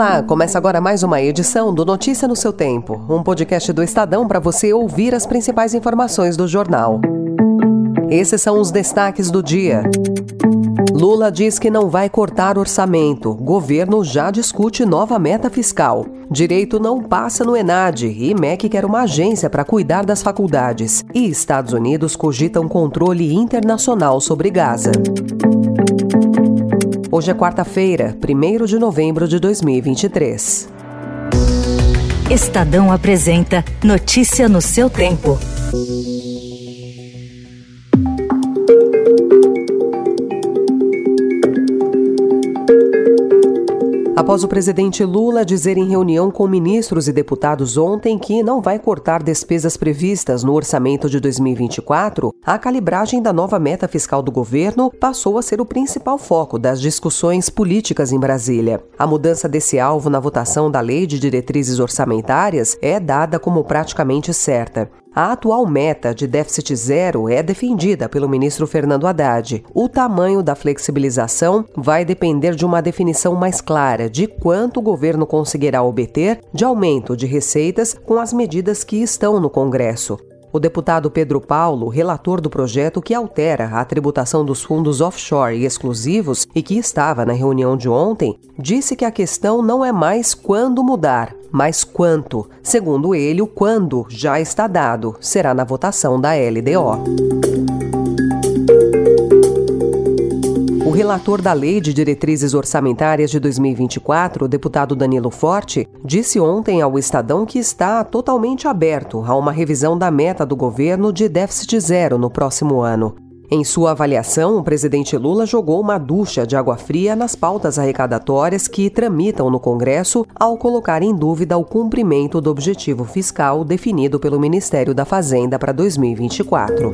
Olá, começa agora mais uma edição do Notícia no seu Tempo, um podcast do Estadão para você ouvir as principais informações do jornal. Esses são os destaques do dia. Lula diz que não vai cortar orçamento. Governo já discute nova meta fiscal. Direito não passa no Enad e MEC quer uma agência para cuidar das faculdades. E Estados Unidos cogitam controle internacional sobre Gaza. Hoje é quarta-feira, 1 de novembro de 2023. Estadão apresenta Notícia no seu tempo. Após o presidente Lula dizer em reunião com ministros e deputados ontem que não vai cortar despesas previstas no orçamento de 2024, a calibragem da nova meta fiscal do governo passou a ser o principal foco das discussões políticas em Brasília. A mudança desse alvo na votação da Lei de Diretrizes Orçamentárias é dada como praticamente certa. A atual meta de déficit zero é defendida pelo ministro Fernando Haddad. O tamanho da flexibilização vai depender de uma definição mais clara de quanto o governo conseguirá obter de aumento de receitas com as medidas que estão no Congresso. O deputado Pedro Paulo, relator do projeto que altera a tributação dos fundos offshore e exclusivos e que estava na reunião de ontem, disse que a questão não é mais quando mudar, mas quanto. Segundo ele, o quando já está dado, será na votação da LDO. O relator da Lei de Diretrizes Orçamentárias de 2024, o deputado Danilo Forte, disse ontem ao Estadão que está totalmente aberto a uma revisão da meta do governo de déficit zero no próximo ano. Em sua avaliação, o presidente Lula jogou uma ducha de água fria nas pautas arrecadatórias que tramitam no Congresso ao colocar em dúvida o cumprimento do objetivo fiscal definido pelo Ministério da Fazenda para 2024.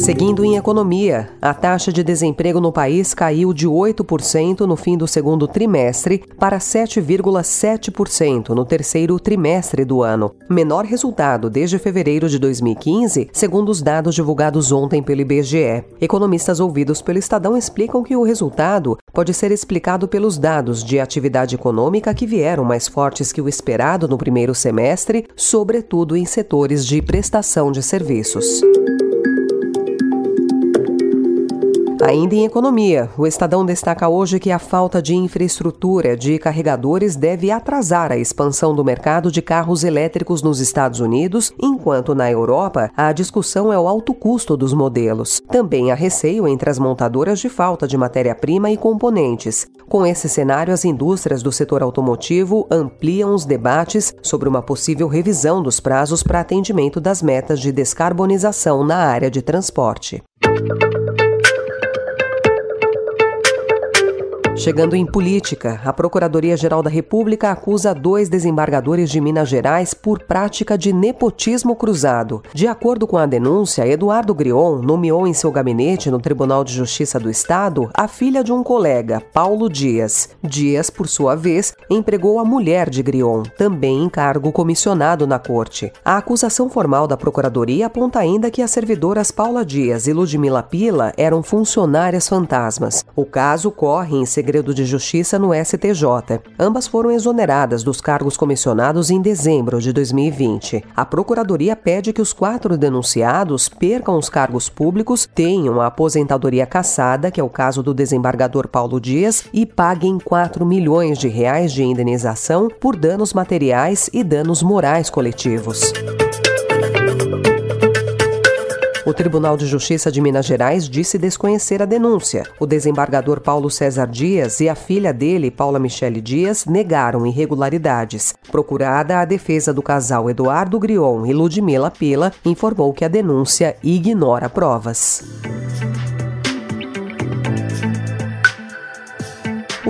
Seguindo em economia, a taxa de desemprego no país caiu de 8% no fim do segundo trimestre para 7,7% no terceiro trimestre do ano, menor resultado desde fevereiro de 2015, segundo os dados divulgados ontem pelo IBGE. Economistas ouvidos pelo Estadão explicam que o resultado pode ser explicado pelos dados de atividade econômica que vieram mais fortes que o esperado no primeiro semestre, sobretudo em setores de prestação de serviços. Ainda em economia, o Estadão destaca hoje que a falta de infraestrutura de carregadores deve atrasar a expansão do mercado de carros elétricos nos Estados Unidos, enquanto na Europa a discussão é o alto custo dos modelos. Também há receio entre as montadoras de falta de matéria-prima e componentes. Com esse cenário, as indústrias do setor automotivo ampliam os debates sobre uma possível revisão dos prazos para atendimento das metas de descarbonização na área de transporte. Chegando em política, a Procuradoria-Geral da República acusa dois desembargadores de Minas Gerais por prática de nepotismo cruzado. De acordo com a denúncia, Eduardo Grion nomeou em seu gabinete no Tribunal de Justiça do Estado a filha de um colega, Paulo Dias. Dias, por sua vez, empregou a mulher de Grion, também em cargo comissionado na corte. A acusação formal da Procuradoria aponta ainda que as servidoras Paula Dias e Ludmila Pila eram funcionárias fantasmas. O caso corre em segredo segredo de justiça no STJ. Ambas foram exoneradas dos cargos comissionados em dezembro de 2020. A Procuradoria pede que os quatro denunciados percam os cargos públicos, tenham a aposentadoria cassada, que é o caso do desembargador Paulo Dias, e paguem 4 milhões de reais de indenização por danos materiais e danos morais coletivos. O Tribunal de Justiça de Minas Gerais disse desconhecer a denúncia. O desembargador Paulo César Dias e a filha dele, Paula Michele Dias, negaram irregularidades. Procurada, a defesa do casal Eduardo Grion e Ludmila Pila informou que a denúncia ignora provas.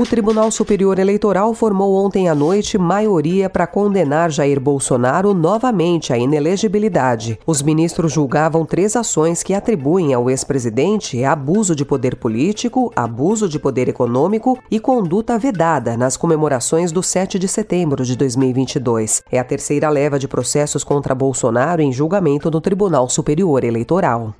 O Tribunal Superior Eleitoral formou ontem à noite maioria para condenar Jair Bolsonaro novamente à inelegibilidade. Os ministros julgavam três ações que atribuem ao ex-presidente abuso de poder político, abuso de poder econômico e conduta vedada nas comemorações do 7 de setembro de 2022. É a terceira leva de processos contra Bolsonaro em julgamento no Tribunal Superior Eleitoral.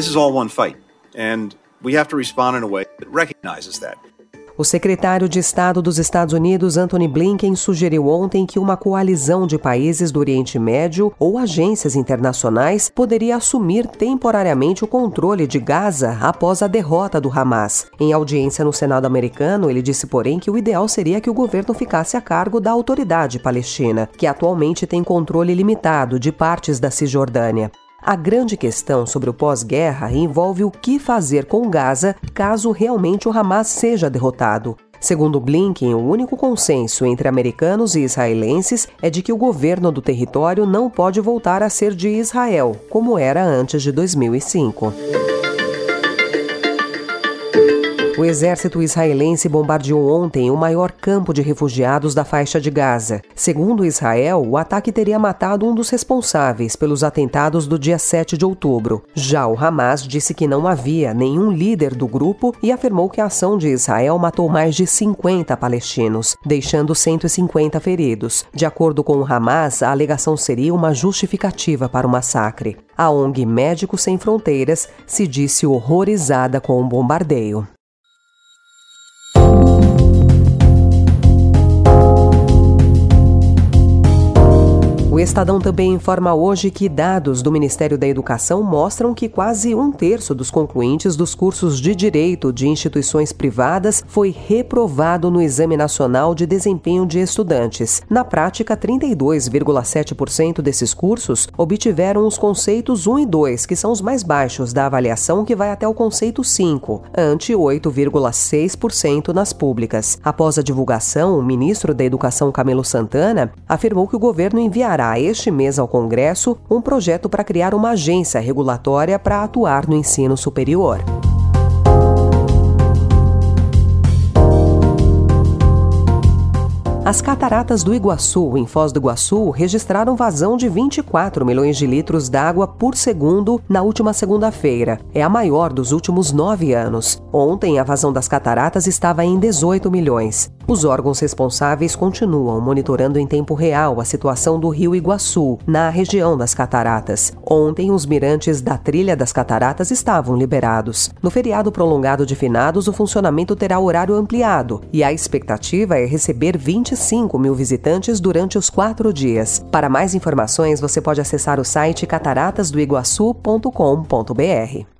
This is all one fight, and we have to respond in a way that recognizes that. O secretário de Estado dos Estados Unidos, Anthony Blinken, sugeriu ontem que uma coalizão de países do Oriente Médio ou agências internacionais poderia assumir temporariamente o controle de Gaza após a derrota do Hamas. Em audiência no Senado americano, ele disse, porém, que o ideal seria que o governo ficasse a cargo da autoridade palestina, que atualmente tem controle limitado de partes da Cisjordânia. A grande questão sobre o pós-guerra envolve o que fazer com Gaza caso realmente o Hamas seja derrotado. Segundo Blinken, o único consenso entre americanos e israelenses é de que o governo do território não pode voltar a ser de Israel, como era antes de 2005. O exército israelense bombardeou ontem o maior campo de refugiados da faixa de Gaza. Segundo Israel, o ataque teria matado um dos responsáveis pelos atentados do dia 7 de outubro. Já o Hamas disse que não havia nenhum líder do grupo e afirmou que a ação de Israel matou mais de 50 palestinos, deixando 150 feridos. De acordo com o Hamas, a alegação seria uma justificativa para o massacre. A ONG Médicos Sem Fronteiras se disse horrorizada com o bombardeio. O Estadão também informa hoje que dados do Ministério da Educação mostram que quase um terço dos concluintes dos cursos de direito de instituições privadas foi reprovado no Exame Nacional de Desempenho de Estudantes. Na prática, 32,7% desses cursos obtiveram os conceitos 1 e 2, que são os mais baixos da avaliação, que vai até o conceito 5, ante 8,6% nas públicas. Após a divulgação, o ministro da Educação, Camilo Santana, afirmou que o governo enviará este mês ao Congresso um projeto para criar uma agência regulatória para atuar no ensino superior. As cataratas do Iguaçu, em Foz do Iguaçu, registraram vazão de 24 milhões de litros d'água por segundo na última segunda-feira. É a maior dos últimos nove anos. Ontem, a vazão das cataratas estava em 18 milhões. Os órgãos responsáveis continuam monitorando em tempo real a situação do rio Iguaçu, na região das cataratas. Ontem, os mirantes da Trilha das Cataratas estavam liberados. No feriado prolongado de finados, o funcionamento terá horário ampliado e a expectativa é receber 25 mil visitantes durante os quatro dias. Para mais informações, você pode acessar o site cataratasdoiguaçu.com.br.